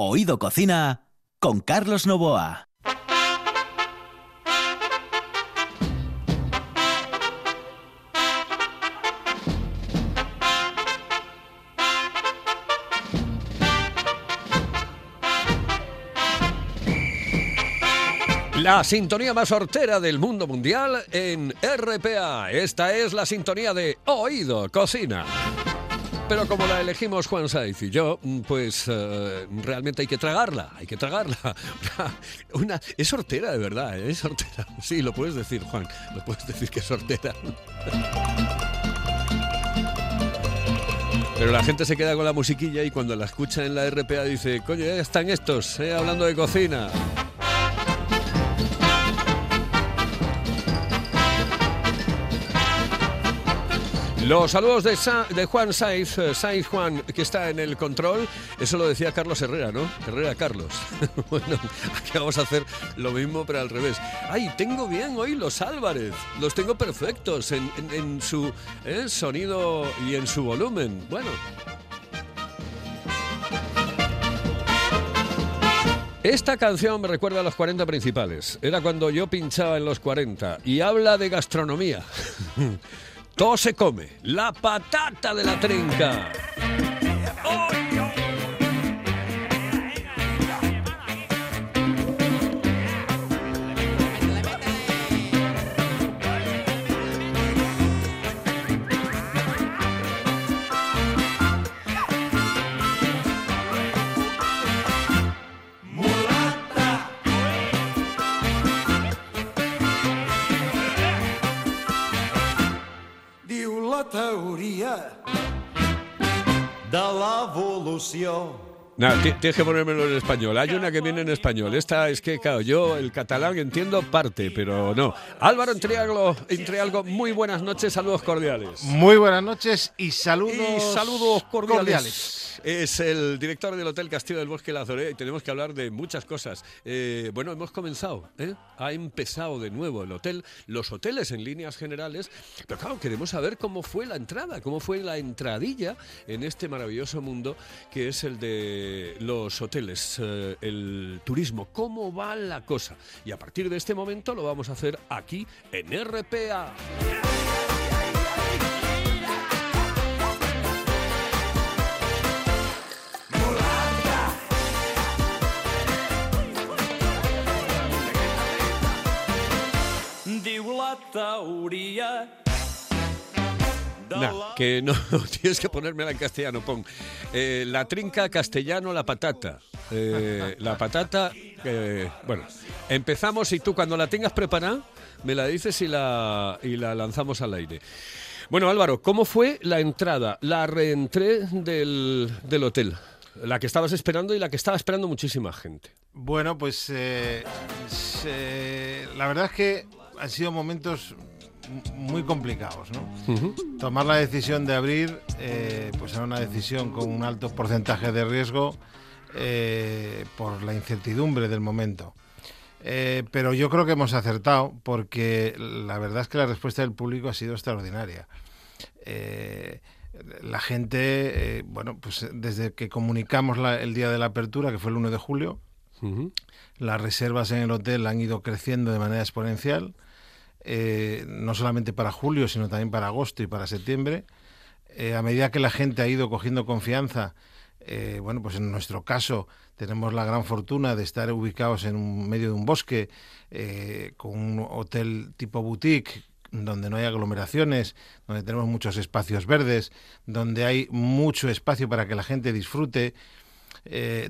Oído Cocina con Carlos Novoa. La sintonía más hortera del mundo mundial en RPA. Esta es la sintonía de Oído Cocina. Pero como la elegimos Juan Saiz y yo, pues eh, realmente hay que tragarla, hay que tragarla. Una, es hortera, de verdad, ¿eh? es hortera. Sí, lo puedes decir, Juan, lo puedes decir que es hortera. Pero la gente se queda con la musiquilla y cuando la escucha en la RPA dice, coño, ya están estos, eh, hablando de cocina. Los saludos de, Juan Saiz, eh, Saiz Juan, que está en el control. Eso lo decía Carlos Herrera, ¿no? Herrera Carlos. bueno, aquí vamos a hacer lo mismo, pero al revés. ¡Ay, tengo bien hoy los Álvarez! Los tengo perfectos en, su eh, sonido y en su volumen. Bueno. Esta canción me recuerda a los 40 principales. Era cuando yo pinchaba en los 40 y habla de gastronomía. Todo se come. La patata de la trinca. No, tienes que ponérmelo en español. Hay una que viene en español. Esta es que, claro, yo el catalán entiendo parte, pero no. Álvaro entre algo, muy buenas noches, saludos cordiales. Muy buenas noches y saludos, y saludos cordiales es el director del Hotel Castillo del Bosque La Zorea y tenemos que hablar de muchas cosas. Eh, bueno, hemos comenzado, ¿eh? ha empezado de nuevo el hotel, los hoteles en líneas generales, pero claro, queremos saber cómo fue la entrada, cómo fue la entradilla en este maravilloso mundo que es el de los hoteles, eh, el turismo, cómo va la cosa. Y a partir de este momento lo vamos a hacer aquí en RPA. Que no tienes que ponérmela en castellano, pon. Eh, la trinca castellano, la patata. Eh, la patata, eh, bueno, empezamos y tú cuando la tengas preparada me la dices y la, y la lanzamos al aire. Bueno, Álvaro, ¿cómo fue la entrada, la reentré del, del hotel? La que estabas esperando y la que estaba esperando muchísima gente. Bueno, pues la verdad es que han sido momentos muy complicados. ¿no? Tomar la decisión de abrir, eh, pues era una decisión con un alto porcentaje de riesgo eh, por la incertidumbre del momento. Eh, pero yo creo que hemos acertado porque la verdad es que la respuesta del público ha sido extraordinaria. la gente, bueno, pues desde que comunicamos el día de la apertura, que fue el 1 de julio, las reservas en el hotel han ido creciendo de manera exponencial. Eh, no solamente para julio, sino también para agosto y para septiembre. Eh, a medida que la gente ha ido cogiendo confianza, eh, bueno, pues en nuestro caso tenemos la gran fortuna de estar ubicados en medio de un bosque, con un hotel tipo boutique, donde no hay aglomeraciones, donde tenemos muchos espacios verdes, donde hay mucho espacio para que la gente disfrute.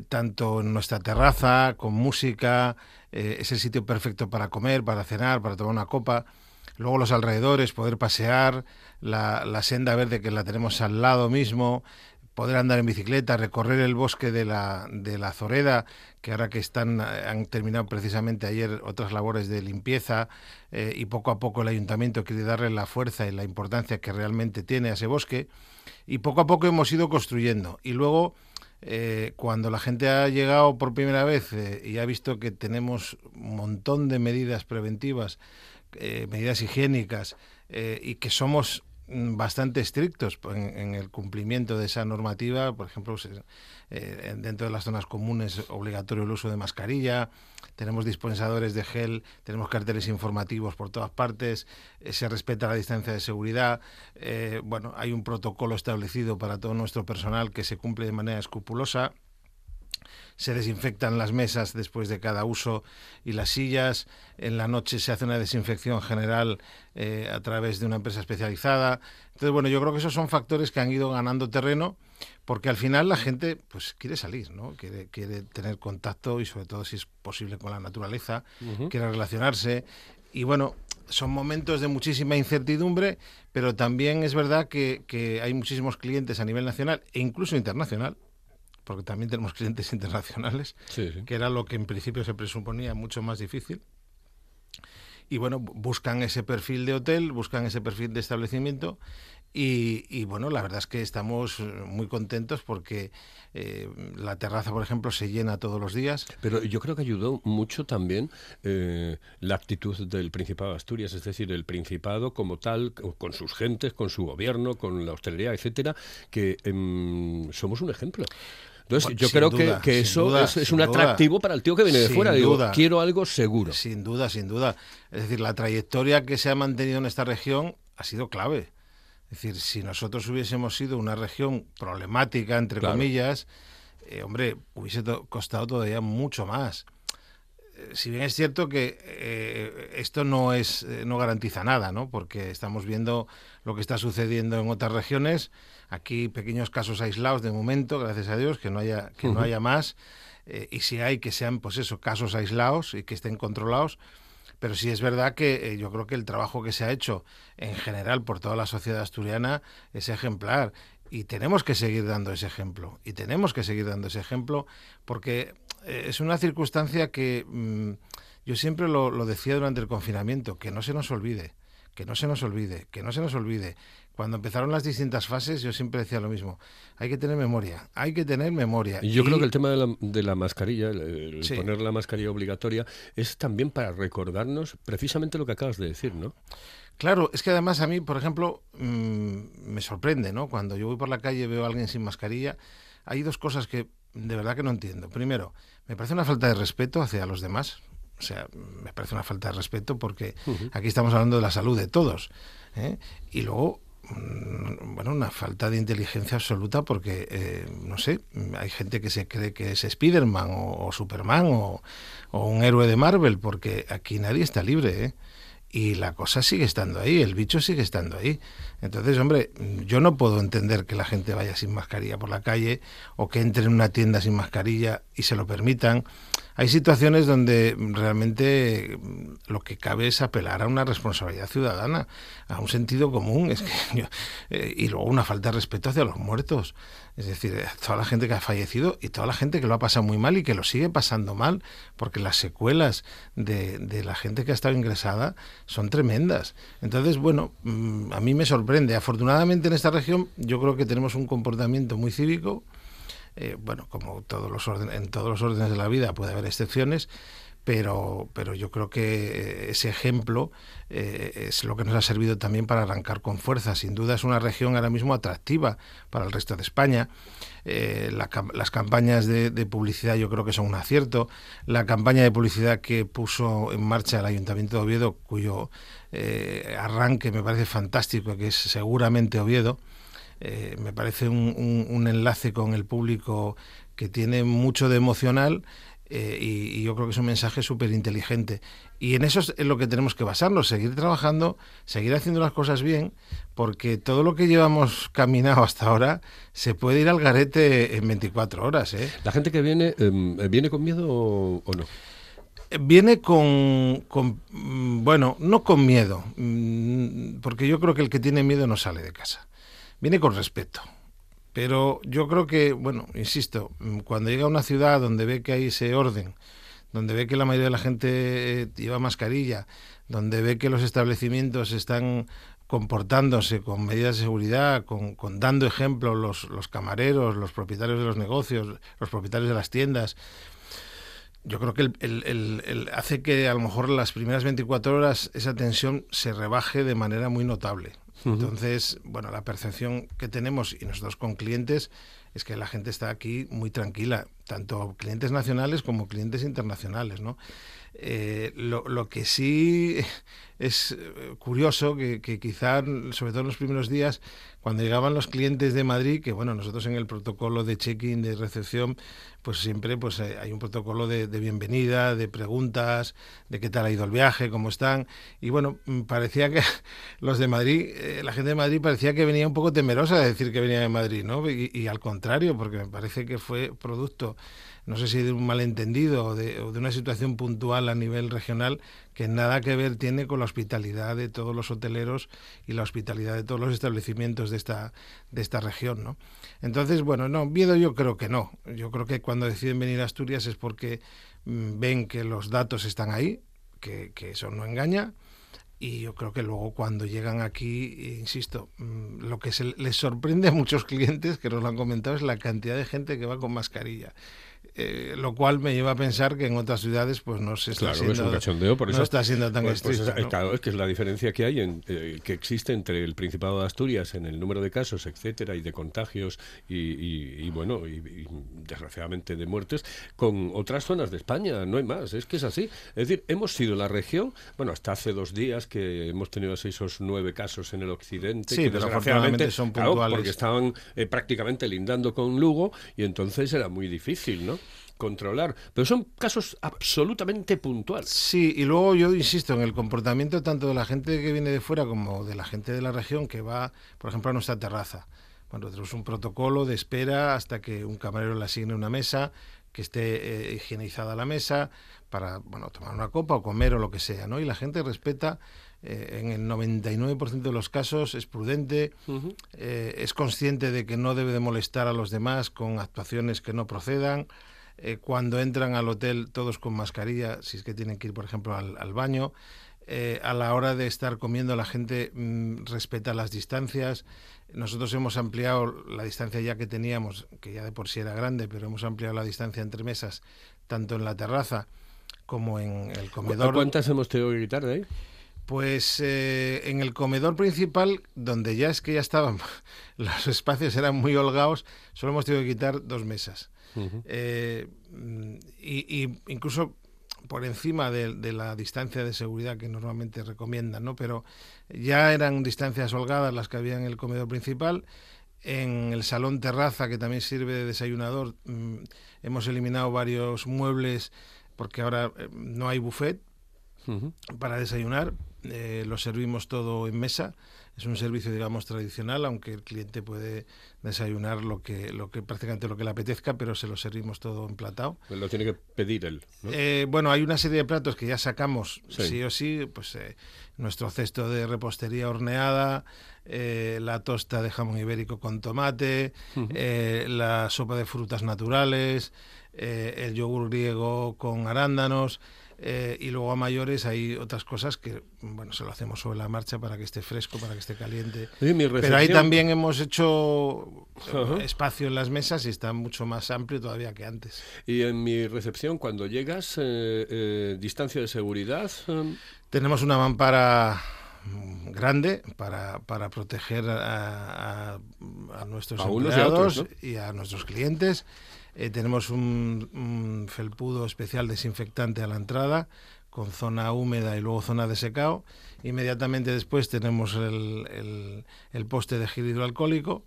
tanto en nuestra terraza, con música, eh, es el sitio perfecto para comer, para cenar, para tomar una copa. Luego los alrededores, poder pasear, la, la senda verde que la tenemos al lado mismo, poder andar en bicicleta, recorrer el bosque de la, de la Zoreda, que ahora que están, han terminado precisamente ayer otras labores de limpieza eh, y poco a poco el ayuntamiento quiere darle la fuerza y la importancia que realmente tiene a ese bosque y poco a poco hemos ido construyendo. Y luego eh, cuando la gente ha llegado por primera vez eh, y ha visto que tenemos un montón de medidas preventivas, eh, medidas higiénicas y que somos bastante estrictos en, el cumplimiento de esa normativa. Por ejemplo, eh, dentro de las zonas comunes obligatorio el uso de mascarilla, tenemos dispensadores de gel, tenemos carteles informativos por todas partes, eh, se respeta la distancia de seguridad. Eh, bueno, hay un protocolo establecido para todo nuestro personal que se cumple de manera escrupulosa se desinfectan las mesas después de cada uso y las sillas, en la noche se hace una desinfección general eh, a través de una empresa especializada. Entonces, bueno, yo creo que esos son factores que han ido ganando terreno porque al final la gente pues quiere salir, ¿no? Quiere, quiere tener contacto y sobre todo si es posible con la naturaleza, quiere relacionarse y bueno, son momentos de muchísima incertidumbre, pero también es verdad que, que hay muchísimos clientes a nivel nacional e incluso internacional porque también tenemos clientes internacionales, que era lo que en principio se presuponía mucho más difícil. Y bueno, buscan ese perfil de hotel, buscan ese perfil de establecimiento y, bueno, la verdad es que estamos muy contentos porque eh, la terraza, por ejemplo, se llena todos los días. Pero yo creo que ayudó mucho también eh, la actitud del Principado de Asturias, es decir, el Principado como tal, con sus gentes, con su gobierno, con la hostelería, etcétera, que em, somos un ejemplo. Entonces, yo creo que, eso es, un atractivo para el tío que viene de fuera. Digo, quiero algo seguro. Sin duda, sin duda. Es decir, la trayectoria que se ha mantenido en esta región ha sido clave. Es decir, si nosotros hubiésemos sido una región problemática, entre comillas, eh, hombre, hubiese costado todavía mucho más. Eh, si bien es cierto que eh, esto no es no garantiza nada, ¿no? Porque estamos viendo lo que está sucediendo en otras regiones Aquí pequeños casos aislados de momento, gracias a Dios, que no haya, que no haya más. Eh, y si hay, que sean, pues eso, casos aislados y que estén controlados. Pero sí es verdad que eh, yo creo que el trabajo que se ha hecho en general por toda la sociedad asturiana es ejemplar. Y tenemos que seguir dando ese ejemplo. Y tenemos que seguir dando ese ejemplo porque eh, es una circunstancia que mm, yo siempre lo, lo decía durante el confinamiento, que no se nos olvide, que no se nos olvide, que no se nos olvide cuando empezaron las distintas fases, yo siempre decía lo mismo. Hay que tener memoria, hay que tener memoria. Y yo creo que el tema de la, mascarilla, el, poner la mascarilla obligatoria, es también para recordarnos precisamente lo que acabas de decir, ¿no? Claro, es que además a mí, por ejemplo, mm, me sorprende, ¿no? Cuando yo voy por la calle y veo a alguien sin mascarilla, hay dos cosas que de verdad que no entiendo. Primero, me parece una falta de respeto hacia los demás. O sea, me parece una falta de respeto porque aquí estamos hablando de la salud de todos. ¿eh? Y luego, Mm, bueno, una falta de inteligencia absoluta porque, eh, no sé, hay gente que se cree que es Spiderman o, o Superman o, o, un héroe de Marvel, porque aquí nadie está libre, ¿eh? Y la cosa sigue estando ahí, el bicho sigue estando ahí. Entonces, hombre, yo no puedo entender que la gente vaya sin mascarilla por la calle o que entre en una tienda sin mascarilla y se lo permitan hay situaciones donde realmente mm, lo que cabe es apelar a una responsabilidad ciudadana, a un sentido común, es que, eh, y luego una falta de respeto hacia los muertos. Es decir, eh, toda la gente que ha fallecido y toda la gente que lo ha pasado muy mal y que lo sigue pasando mal, porque las secuelas de, de la gente que ha estado ingresada son tremendas. Entonces, bueno, mm, a mí me sorprende. Afortunadamente en esta región yo creo que tenemos un comportamiento muy cívico, eh, bueno, como todos los en todos los órdenes de la vida puede haber excepciones, pero, pero yo creo que ese ejemplo eh, es lo que nos ha servido también para arrancar con fuerza. Sin duda es una región ahora mismo atractiva para el resto de España. Eh, las campañas de, publicidad yo creo que son un acierto. La campaña de publicidad que puso en marcha el Ayuntamiento de Oviedo, cuyo arranque me parece fantástico, que es seguramente Oviedo, eh, me parece un, enlace con el público que tiene mucho de emocional eh, y, yo creo que es un mensaje súper inteligente. Y en eso es en lo que tenemos que basarnos, seguir trabajando, seguir haciendo las cosas bien, porque todo lo que llevamos caminado hasta ahora se puede ir al garete en 24 horas. ¿eh? ¿La gente que viene, em, viene con miedo o, no? Viene con, con, mm, bueno, no con miedo, mm, porque yo creo que el que tiene miedo no sale de casa viene con respeto. Pero yo creo que, bueno, insisto, cuando llega a una ciudad donde ve que hay ese orden, donde ve que la mayoría de la gente eh, lleva mascarilla, donde ve que los establecimientos están comportándose con medidas de seguridad, con, dando ejemplo los, los camareros, los propietarios de los negocios, los propietarios de las tiendas, yo creo que el, hace que a lo mejor las primeras 24 horas esa tensión se rebaje de manera muy notable. Entonces, bueno, la percepción que tenemos y nosotros con clientes es que la gente está aquí muy tranquila, tanto clientes nacionales como clientes internacionales, ¿no? Eh, lo, lo, que sí es eh, curioso, que, que, quizá, sobre todo en los primeros días, cuando llegaban los clientes de Madrid, que bueno, nosotros en el protocolo de check-in, de recepción, pues siempre pues eh, hay un protocolo de, bienvenida, de preguntas, de qué tal ha ido el viaje, cómo están. Y bueno, mm, parecía que los de Madrid, eh, la gente de Madrid parecía que venía un poco temerosa de decir que venía de Madrid, ¿no? Y, al contrario, porque me parece que fue producto no sé si de un malentendido o de, o de, una situación puntual a nivel regional que nada que ver tiene con la hospitalidad de todos los hoteleros y la hospitalidad de todos los establecimientos de esta, de esta región. ¿no? Entonces, bueno, no, miedo yo creo que no. Yo creo que cuando deciden venir a Asturias es porque mmm, ven que los datos están ahí, que, que eso no engaña. Y yo creo que luego cuando llegan aquí, insisto, mm, lo que se les sorprende a muchos clientes que nos lo han comentado es la cantidad de gente que va con mascarilla. Eh, lo cual me lleva a pensar que en otras ciudades pues no se está claro, siendo es un cachondeo, por eso, no está siendo tan pues, estricto. Pues, ¿no? Claro, es que es la diferencia que hay en, eh, que existe entre el Principado de Asturias en el número de casos, etcétera, y de contagios y, y, y bueno, y, y, desgraciadamente de muertes, con otras zonas de España. No hay más, es que es así. Es decir, hemos sido la región, bueno, hasta hace dos días que hemos tenido o nueve casos en el occidente, sí, que pero desgraciadamente son puntuales. Claro, porque estaban eh, prácticamente lindando con Lugo y entonces era muy difícil, ¿no? Controlar, pero son casos absolutamente puntuales. Sí, y luego yo insisto en el comportamiento tanto de la gente que viene de fuera como de la gente de la región que va, por ejemplo, a nuestra terraza. Bueno, tenemos un protocolo de espera hasta que un camarero le asigne una mesa, que esté eh, higienizada la mesa, para bueno, tomar una copa o comer o lo que sea, ¿no? Y la gente respeta eh, en el 99% de los casos es prudente, uh -huh. eh, es consciente de que no debe de molestar a los demás con actuaciones que no procedan. Eh, cuando entran al hotel todos con mascarilla, si es que tienen que ir, por ejemplo, al, al baño. Eh, a la hora de estar comiendo la gente mmm, respeta las distancias. Nosotros hemos ampliado la distancia ya que teníamos, que ya de por sí era grande, pero hemos ampliado la distancia entre mesas, tanto en la terraza como en el comedor. ¿A ¿Cuántas hemos tenido que quitar de ahí? Pues eh, en el comedor principal, donde ya es que ya estaban, los espacios eran muy holgados, solo hemos tenido que quitar dos mesas. Uh -huh. eh, y, y, incluso por encima de, de, la distancia de seguridad que normalmente recomiendan, ¿no? Pero ya eran distancias holgadas las que había en el comedor principal. En el salón terraza, que también sirve de desayunador, mmm, hemos eliminado varios muebles porque ahora eh, no hay buffet uh -huh. para desayunar. Eh, lo servimos todo en mesa es un servicio digamos tradicional aunque el cliente puede desayunar lo que lo que prácticamente lo que le apetezca pero se lo servimos todo emplatado lo tiene que pedir él ¿no? eh, bueno hay una serie de platos que ya sacamos sí, sí o sí pues eh, nuestro cesto de repostería horneada eh, la tosta de jamón ibérico con tomate uh -huh. la sopa de frutas naturales eh, el yogur griego con arándanos eh, y luego a mayores hay otras cosas que bueno se lo hacemos sobre la marcha para que esté fresco para que esté caliente sí, pero ahí también hemos hecho uh -huh. espacio en las mesas y está mucho más amplio todavía que antes y en mi recepción cuando llegas eh, eh distancia de seguridad um... tenemos una mampara grande para, para proteger a, a, a nuestros a empleados y, otros, ¿no? y a nuestros clientes eh, tenemos un, felpudo especial desinfectante a la entrada, con zona húmeda y luego zona de secado. Inmediatamente después tenemos el, poste de gel hidroalcohólico.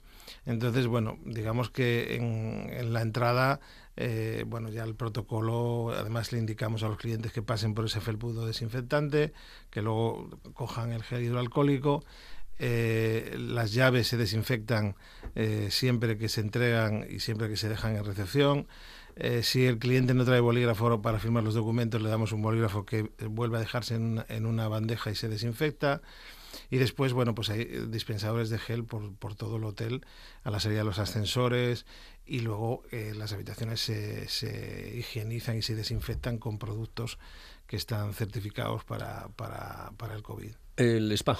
Entonces, bueno, digamos que en, en la entrada, eh, bueno, ya el protocolo, además le indicamos a los clientes que pasen por ese felpudo desinfectante, que luego cojan el gel hidroalcohólico, eh, las llaves se desinfectan eh, siempre que se entregan y siempre que se dejan en recepción. Eh, si el cliente no trae bolígrafo para firmar los documentos, le damos un bolígrafo que vuelve a dejarse en, una bandeja y se desinfecta. Y después, bueno, pues hay dispensadores de gel por, por todo el hotel a la salida de los ascensores y luego eh, las habitaciones se, se higienizan y se desinfectan con productos que están certificados para, para, para el COVID. El spa.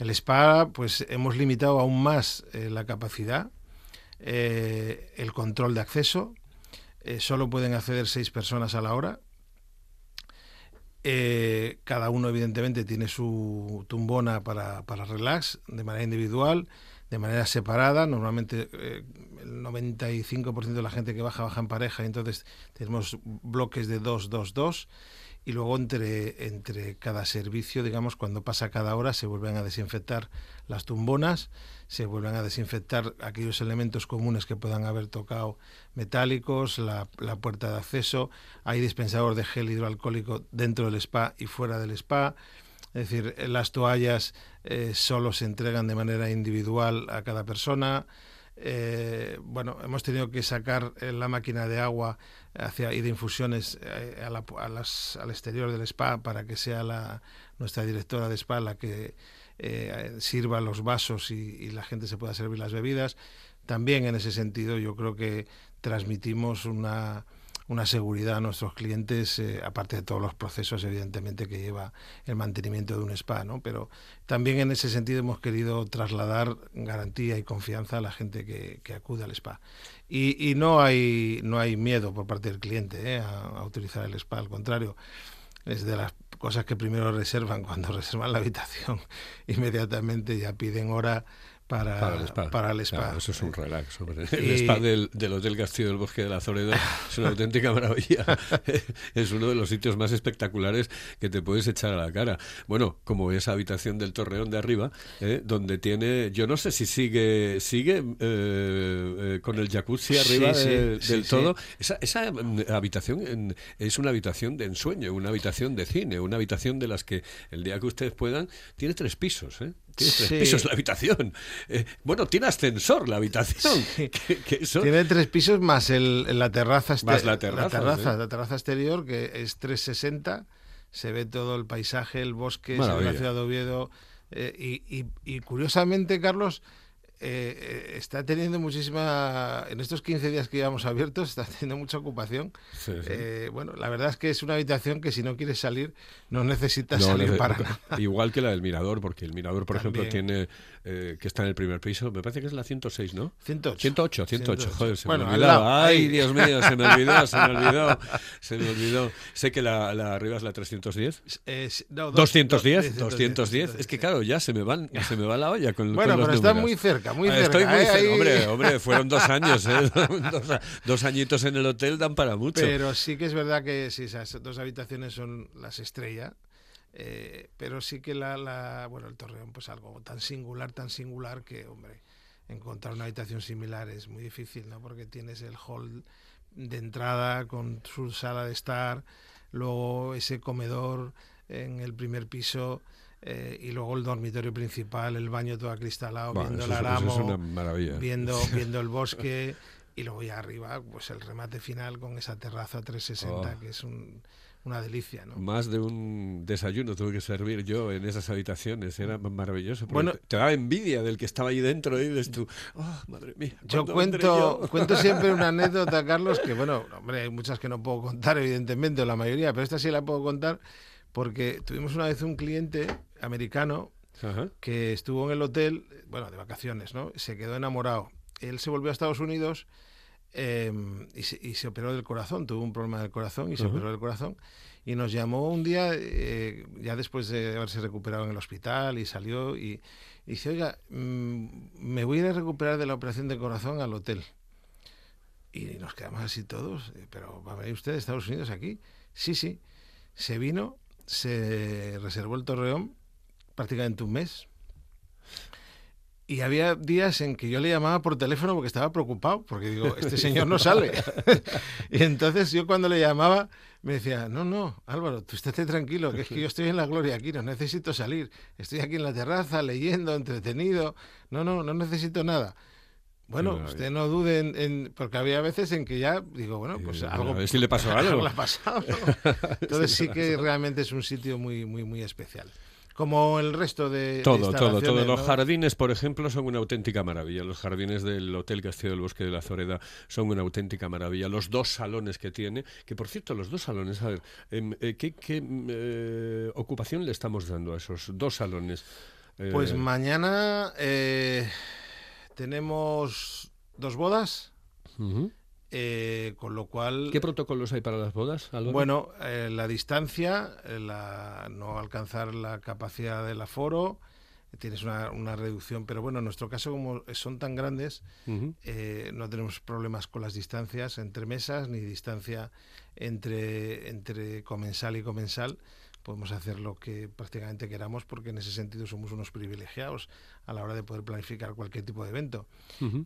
El spa, pues hemos limitado aún más eh, la capacidad, eh, el control de acceso. Eh, solo pueden acceder seis personas a la hora. Cada uno, evidentemente, tiene su tumbona para, para relax de manera individual, de manera separada. Normalmente el 95% de la gente que baja baja en pareja, entonces tenemos bloques de 2, 2, 2 y luego entre, entre cada servicio, digamos, cuando pasa cada hora, se vuelven a desinfectar las tumbonas, se vuelven a desinfectar aquellos elementos comunes que puedan haber tocado metálicos, la, la puerta de acceso, hay dispensador de gel hidroalcohólico dentro del spa y fuera del spa. Es decir, las toallas eh, solo se entregan de manera individual a cada persona. Eh, bueno, hemos tenido que sacar eh, la máquina de agua hacia, y de infusiones eh, a al exterior del spa para que sea la, nuestra directora de spa la que sirva los vasos y, y, la gente se pueda servir las bebidas. También en ese sentido yo creo que transmitimos una, una seguridad a nuestros clientes, eh, aparte de todos los procesos, evidentemente, que lleva el mantenimiento de un spa, ¿no? Pero también en ese sentido hemos querido trasladar garantía y confianza a la gente que, acude al spa. Y, y, no, hay, no hay miedo por parte del cliente ¿eh? a, a utilizar el spa, al contrario, es de las cosas que primero reservan cuando reservan la habitación, inmediatamente ya piden hora para, para, el spa. Para el spa. Claro, eso es un relax. Hombre. El y... spa del, del, Hotel Castillo del Bosque de la Zoreda es una auténtica maravilla. es uno de los sitios más espectaculares que te puedes echar a la cara. Bueno, como esa habitación del Torreón de arriba, ¿eh? donde tiene, yo no sé si sigue sigue eh, eh, con el jacuzzi arriba sí, de, sí, del sí, todo. Esa, esa, habitación es una habitación de ensueño, una habitación de cine, una habitación de las que el día que ustedes puedan, tiene tres pisos. ¿eh? Tiene tres sí. pisos la habitación. Eh, bueno, tiene ascensor la habitación. Sí. Que, que eso... Tiene tres pisos más el, la terraza, más la terraza, la terraza, ¿sí? la terraza exterior que es 360. Se ve todo el paisaje, el bosque, la ciudad de Oviedo. Eh, y, y, y, curiosamente, Carlos, eh, está teniendo muchísima. En estos 15 días que llevamos abiertos, está teniendo mucha ocupación. Sí, sí. Eh, bueno, la verdad es que es una habitación que si no quieres salir, no necesitas no, salir para nada. Igual que la del Mirador, porque el Mirador, por También. ejemplo, tiene. Eh, que está en el primer piso, me parece que es la 106, ¿no? 108. 108, 108. 108. Joder, se bueno, me olvidó. Ay, Dios mío, se me olvidó, se me olvidó. Se me olvidó. Sé que la, la arriba es la 310. Es, no, 210, 210, 210. Es que claro, ya se me van, se me va la olla con, bueno, con los pero números. está muy cerca, muy cerca. Estoy muy cerca. Ahí... Hombre, hombre, fueron dos años, ¿eh? dos, dos, añitos en el hotel dan para mucho. Pero sí que es verdad que sí, esas dos habitaciones son las estrellas. Eh, pero sí que la, la, bueno, el Torreón, pues algo tan singular, tan singular que, hombre, encontrar una habitación similar es muy difícil, ¿no? Porque tienes el hall de entrada con su sala de estar, luego ese comedor en el primer piso, eh, y luego el dormitorio principal, el baño todo acristalado, bueno, viendo el aramo, viendo, viendo el bosque y luego ya arriba pues el remate final con esa terraza 360 oh. que es un, una delicia. ¿no? Más de un desayuno tuve que servir yo en esas habitaciones, era maravilloso. Bueno, te, te, daba envidia del que estaba ahí dentro y dices tú, oh, madre mía. Yo cuento, yo? cuento siempre una anécdota, Carlos, que bueno, hombre, hay muchas que no puedo contar, evidentemente, o la mayoría, pero esta sí la puedo contar porque tuvimos una vez un cliente americano Ajá. que estuvo en el hotel, bueno, de vacaciones, ¿no? Se quedó enamorado. Él se volvió a Estados Unidos eh, y, se, y, se, operó del corazón, tuvo un problema del corazón y se operó del corazón. Y nos llamó un día, eh, ya después de haberse recuperado en el hospital y salió, y, y dice, oiga, mmm, me voy a ir a recuperar de la operación de corazón al hotel. Y nos quedamos así todos, pero ¿va a venir usted de Estados Unidos aquí? Sí, sí. Se vino, se reservó el torreón prácticamente un mes. Y había días en que yo le llamaba por teléfono porque estaba preocupado, porque digo, este señor no sale. y entonces yo cuando le llamaba me decía, no, no, Álvaro, tú estate tranquilo, que es que yo estoy en la gloria aquí, no necesito salir. Estoy aquí en la terraza leyendo, entretenido. No, no, no necesito nada. Bueno, usted no dude en, en, Porque había veces en que ya digo, bueno, pues algo. A ver si le pasó algo. algo le ha pasado. ¿no? Entonces sí que realmente es un sitio muy, muy, muy especial como el resto de todo de todo todo. Los ¿no? jardines por ejemplo son una auténtica maravilla. Los jardines del hotel Castillo del Bosque de la Zoreda son una auténtica maravilla. Los dos salones que tiene que por cierto los dos salones a ver eh, qué, qué eh, ocupación le estamos dando a esos dos salones eh... pues mañana eh, tenemos dos bodas. Uh -huh. Eh, con lo cual... ¿Qué protocolos hay para las bodas? Álvaro? Bueno, eh, la distancia, eh, la, no alcanzar la capacidad del aforo, tienes una, una, reducción, pero bueno, en nuestro caso como son tan grandes, eh, no tenemos problemas con las distancias entre mesas ni distancia entre, entre comensal y comensal. Podemos hacer lo que prácticamente queramos porque en ese sentido somos unos privilegiados a la hora de poder planificar cualquier tipo de evento.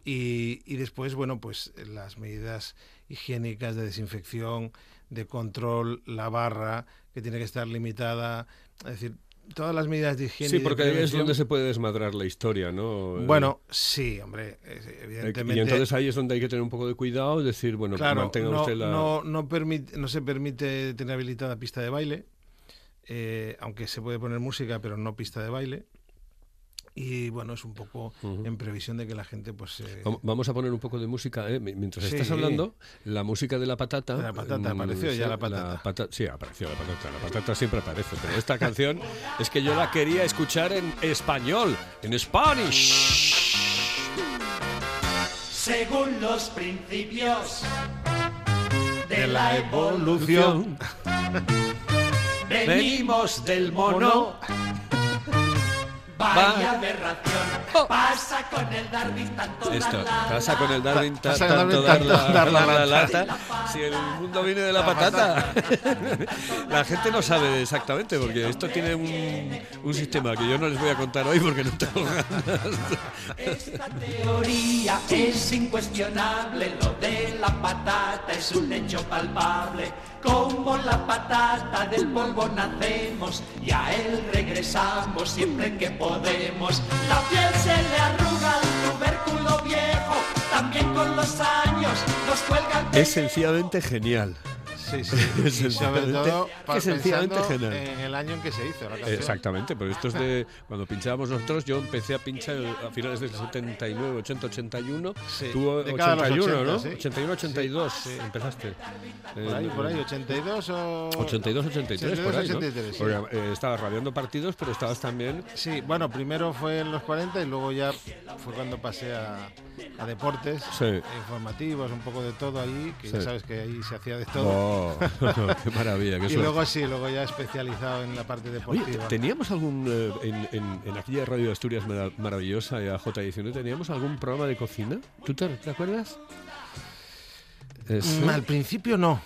Y, y después, bueno, pues las medidas higiénicas de desinfección, de control, la barra, que tiene que estar limitada, es decir, todas las medidas de higiene. Sí, porque es donde se puede desmadrar la historia, ¿no? Eh, Bueno, sí, hombre, eh, evidentemente. Y entonces ahí es donde hay que tener un poco de cuidado decir, bueno, claro, mantenga no, usted la... no, no, permite, no se permite tener habilitada pista de baile, eh, aunque se puede poner música, pero no pista de baile. Y bueno, es un poco Ujú. en previsión de que la gente, pues. eh, Vam- Vamos a poner un poco de música, ¿eh? Mi- Mientras Sí. estás hablando, la música de la patata. La patata, mm, apareció ya la patata. pata- sí, apareció la patata. La patata siempre aparece, pero esta canción es que yo la quería escuchar en español, en Spanish. según los principios de, la evolución. Venimos del mono. Vaya aberración. Pasa con el Darwin tanto Esto, dar la- pasa con el Darwin ta- Pasa con el tanto Darwin dar tanto la, dar la la lata. lata, si el mundo viene de la patata. La gente no sabe exactamente, porque esto tiene un, un sistema que yo no les voy a contar hoy porque no tengo ganas. Esta teoría es incuestionable, lo de la patata es un hecho palpable. Como la patata del polvo nacemos y a él regresamos siempre que podemos. La piel se le arruga al tubérculo viejo, también con los años nos cuelgan Es sencillamente genial. Sí, sí. Y sobre todo pensando en el año en que se hizo la canción. Exactamente, pero esto es de cuando pinchábamos nosotros, yo empecé a pinchar a finales del 79, 80, 81, Sí, tú década de los 81, 80, ¿no? sí. 81, 82 Sí, empezaste. Por ahí, por ahí, 82 o... 82, 83, por ahí, ¿no? 83, sí. Porque, eh, estabas radiando partidos, pero estabas también... Sí, bueno, primero fue en los 40 y luego ya fue cuando pasé a, a deportes, Sí. informativos, un poco de todo ahí, que ya sabes que ahí se hacía de todo. Oh, qué maravilla, qué y luego sí, luego ya especializado en la parte Oye, deportiva. ¿teníamos algún, eh, en, en- en aquella radio de Asturias mara- maravillosa, eh, J19, teníamos algún programa de cocina? ¿Tú te, te acuerdas? Mm, Al principio no.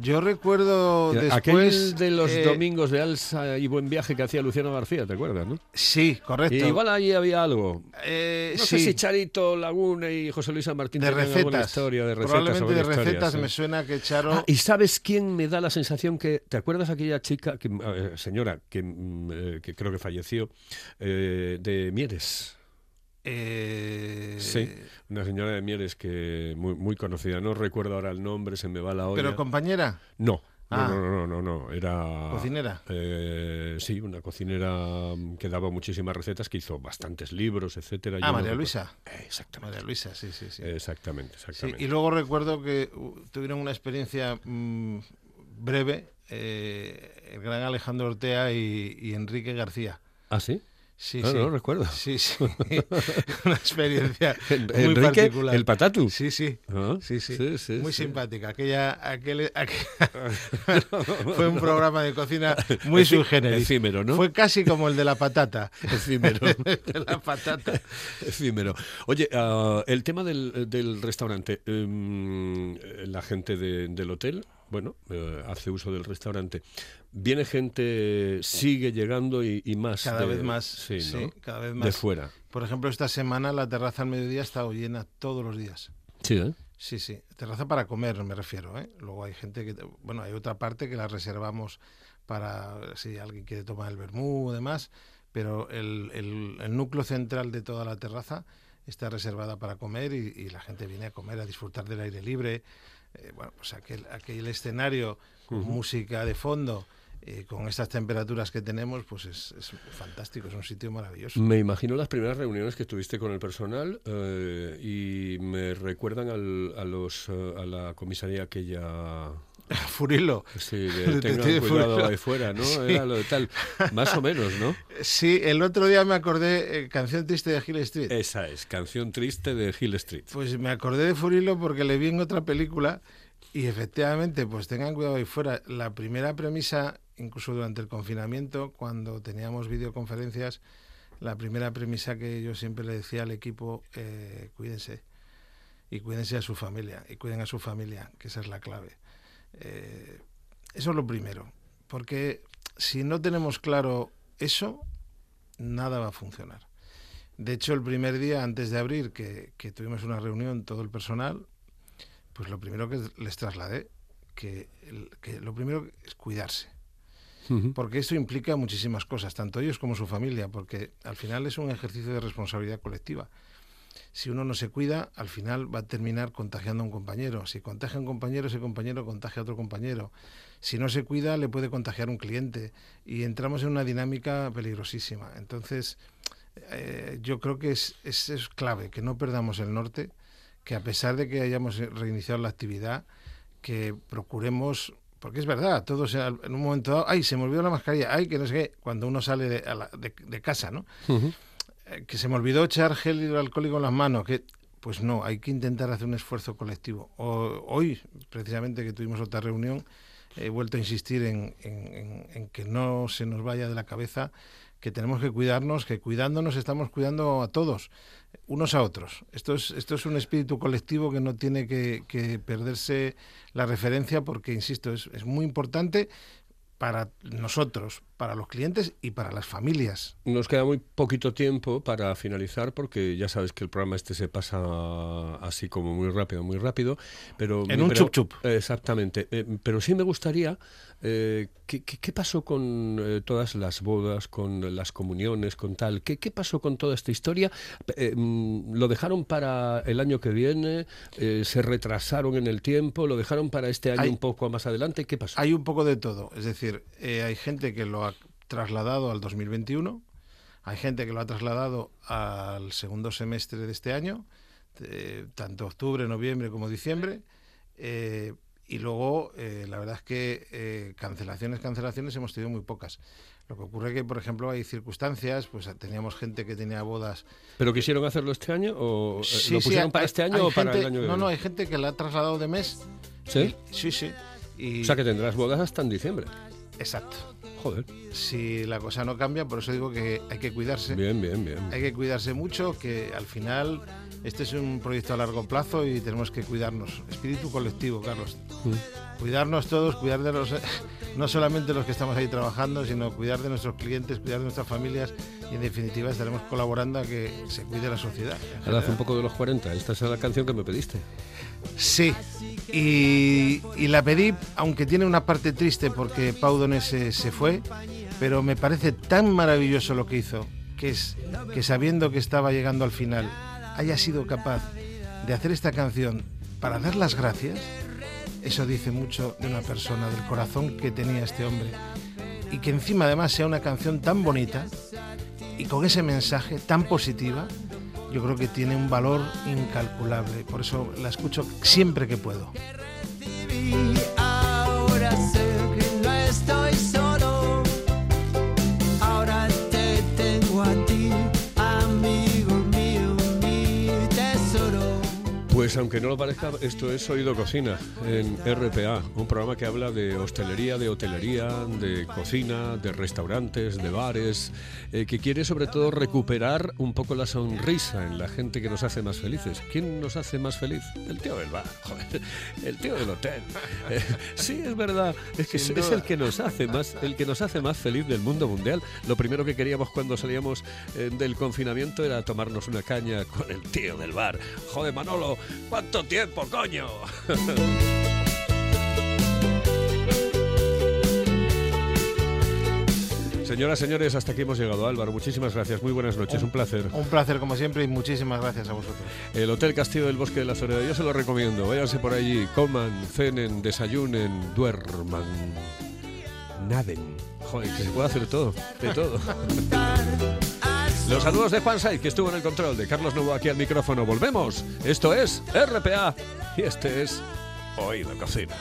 Yo recuerdo después... Aquel de los eh, domingos de Alsa y Buen Viaje que hacía Luciano García, ¿te acuerdas, no? Sí, correcto. Y igual ahí había algo. Eh, No sí, sé si Charito Laguna y José Luis San Martín de tenían alguna historia de recetas. Probablemente de historia, recetas sí. me suena que Charo... Ah, ¿Y sabes quién me da la sensación que... ¿Te acuerdas aquella chica, que, eh, señora, que, mm, eh, que creo que falleció, eh, de Mieres? Eh, Sí, una señora de Mieres que muy, muy conocida. No recuerdo ahora el nombre, se me va la olla. Pero compañera, No, no, Ah. no, no, no, no, era... cocinera. Eh, sí, una cocinera que daba muchísimas recetas, que hizo bastantes libros, etcétera. Ah, María. Luisa. Eh, exactamente. María Luisa, sí, sí, sí. Exactamente, Sí, exactamente. y luego recuerdo que uh, tuvieron una experiencia mm, breve eh, el gran Alejandro Ortea y, y Enrique García. ¿Ah, sí? Sí, Ah, sí. no recuerdo. Sí, sí. una experiencia En- muy Enrique, particular. el patatu. Sí, sí. Ah, Sí, sí. sí, sí, muy sí. simpática. Aquella, aquel, aquel- fue un programa de cocina muy Efi- subgénero. efímero, ¿no? Fue casi como el de la patata. Efímero. de la patata. Efímero. Oye, ah, el tema del, del restaurante. em, la gente de- del hotel, bueno, eh, hace uso del restaurante. Viene gente, sigue llegando y, y más. Cada de- vez más. Sí, Sí, ¿no? cada vez De fuera. Por ejemplo, esta semana la terraza al mediodía ha estado llena todos los días. Sí, ¿eh? Sí, sí. Terraza para comer, me refiero. ¿eh? Luego hay gente que. Bueno, hay otra parte que la reservamos para si alguien quiere tomar el vermú o demás. Pero el, el- el núcleo central de toda la terraza está reservada para comer y, y la gente viene a comer, a disfrutar del aire libre. Eh, bueno, pues aquel, aquel escenario con música de fondo. eh, con estas temperaturas que tenemos, pues es, es fantástico, es un sitio maravilloso. Me imagino las primeras reuniones que tuviste con el personal eh, y me recuerdan al- a, los, a la comisaría aquella Furilo. Sí, de, detective tengan cuidado Furilo. ahí fuera, ¿no? Sí. Era lo de tal. Más o menos, ¿no? Sí, el otro día me acordé, eh, canción triste de Hill Street. Esa es, canción triste de Hill Street. Pues me acordé de Furilo porque le vi en otra película y efectivamente, pues tengan cuidado ahí fuera. La primera premisa, incluso durante el confinamiento, cuando teníamos videoconferencias, la primera premisa que yo siempre le decía al equipo, eh, cuídense. Y cuídense a su familia, y cuiden a su familia, que esa es la clave. Eh, eso es lo primero, porque si no tenemos claro eso, nada va a funcionar. De hecho, el primer día antes de abrir, que, que tuvimos una reunión, todo el personal, pues lo primero que les trasladé, que, lo primero es cuidarse. Porque esto implica muchísimas cosas, tanto ellos como su familia, porque al final es un ejercicio de responsabilidad colectiva. Si uno no se cuida, al final va a terminar contagiando a un compañero. Si contagia a un compañero, ese compañero contagia a otro compañero. Si no se cuida, le puede contagiar un cliente. Y entramos en una dinámica peligrosísima. Entonces, eh, yo creo que es, es, clave que no perdamos el norte, que a pesar de que hayamos reiniciado la actividad, que procuremos, porque es verdad, todos en un momento dado, ay, se me olvidó la mascarilla, ay, que no sé cuando uno sale de, a casa, ¿no? Que se me olvidó echar gel hidroalcohólico en las manos, que pues no, hay que intentar hacer un esfuerzo colectivo. Hoy, precisamente que tuvimos otra reunión, he vuelto a insistir en- en que no se nos vaya de la cabeza que tenemos que cuidarnos, que cuidándonos estamos cuidando a todos, unos a otros. Esto es, esto es un espíritu colectivo que no tiene que, que perderse la referencia porque, insisto, es, es muy importante para nosotros, para los clientes y para las familias. Nos queda muy poquito tiempo para finalizar porque ya sabes que el programa este se pasa así como muy rápido, muy rápido, pero En un pero- chup chup. Exactamente, Eh, pero sí me gustaría eh, ¿qué, qué, qué pasó con eh, todas las bodas, con las comuniones, con tal? ¿Qué, qué pasó con toda esta historia? Mm, ¿Lo dejaron para el año que viene? ¿Se retrasaron en el tiempo? ¿Lo dejaron para este año Hay- un poco más adelante? ¿Qué pasó? Hay un poco de todo. Es decir, eh, hay gente que lo ha trasladado al 2021, hay gente que lo ha trasladado al segundo semestre de este año, eh, tanto octubre, noviembre como diciembre. eh, y luego, eh, la verdad es que cancelaciones, cancelaciones hemos tenido muy pocas. Lo que ocurre que, por ejemplo, hay circunstancias, pues teníamos gente que tenía bodas ¿Pero quisieron hacerlo este año o Sí, lo sí, pusieron hay- para este año o para el año que No, no, viene? hay gente que la ha trasladado de mes. ¿Sí? Y- sí, sí. Y, O sea que tendrás bodas hasta en diciembre. Exacto. Joder. Si la cosa no cambia, por eso digo que hay que cuidarse. Bien, bien, bien. Hay que cuidarse mucho, que al final este es un proyecto a largo plazo y tenemos que cuidarnos. Espíritu colectivo, Carlos. Mm. Cuidarnos todos, cuidar de los, no solamente los que estamos ahí trabajando, sino cuidar de nuestros clientes, cuidar de nuestras familias y en definitiva estaremos colaborando a que se cuide la sociedad. Ahora hace un poco de los 40. Esta es la canción que me pediste. Sí, y, la pedí, aunque tiene una parte triste porque Pau Donés se, se fue, pero me parece tan maravilloso lo que hizo, que es que sabiendo que estaba llegando al final, haya sido capaz de hacer esta canción para dar las gracias. Eso dice mucho de una persona, del corazón que tenía este hombre. Y que encima además sea una canción tan bonita y con ese mensaje tan positiva, yo creo que tiene un valor incalculable. Por eso la escucho siempre que puedo. Pues aunque no lo parezca, esto es Oído Cocina en RPA, un programa que habla de hostelería, de hotelería, de cocina, de restaurantes, de bares, eh, que quiere sobre todo recuperar un poco la sonrisa en la gente que nos hace más felices. ¿Quién nos hace más feliz? El tío del bar, joder, el tío del hotel. Eh, sí, es verdad, es que es, el que nos hace más, el que nos hace más feliz del mundo mundial. Lo primero que queríamos cuando salíamos eh, del confinamiento era tomarnos una caña con el tío del bar. Joder, Manolo, ¿cuánto tiempo, coño? Señoras, señores, hasta aquí hemos llegado. Álvaro, muchísimas gracias. Muy buenas noches. Un placer. Un placer como siempre y muchísimas gracias a vosotros. El Hotel Castillo del Bosque de la Soledad. Yo se lo recomiendo. Váyanse por allí, coman, cenen, desayunen, duerman, naden. Joder, que se puede hacer todo, de todo. Los saludos de Juan Saiz, que estuvo en el control, de Carlos Novo aquí al micrófono. Volvemos. Esto es RPA y este es Oído Cocina.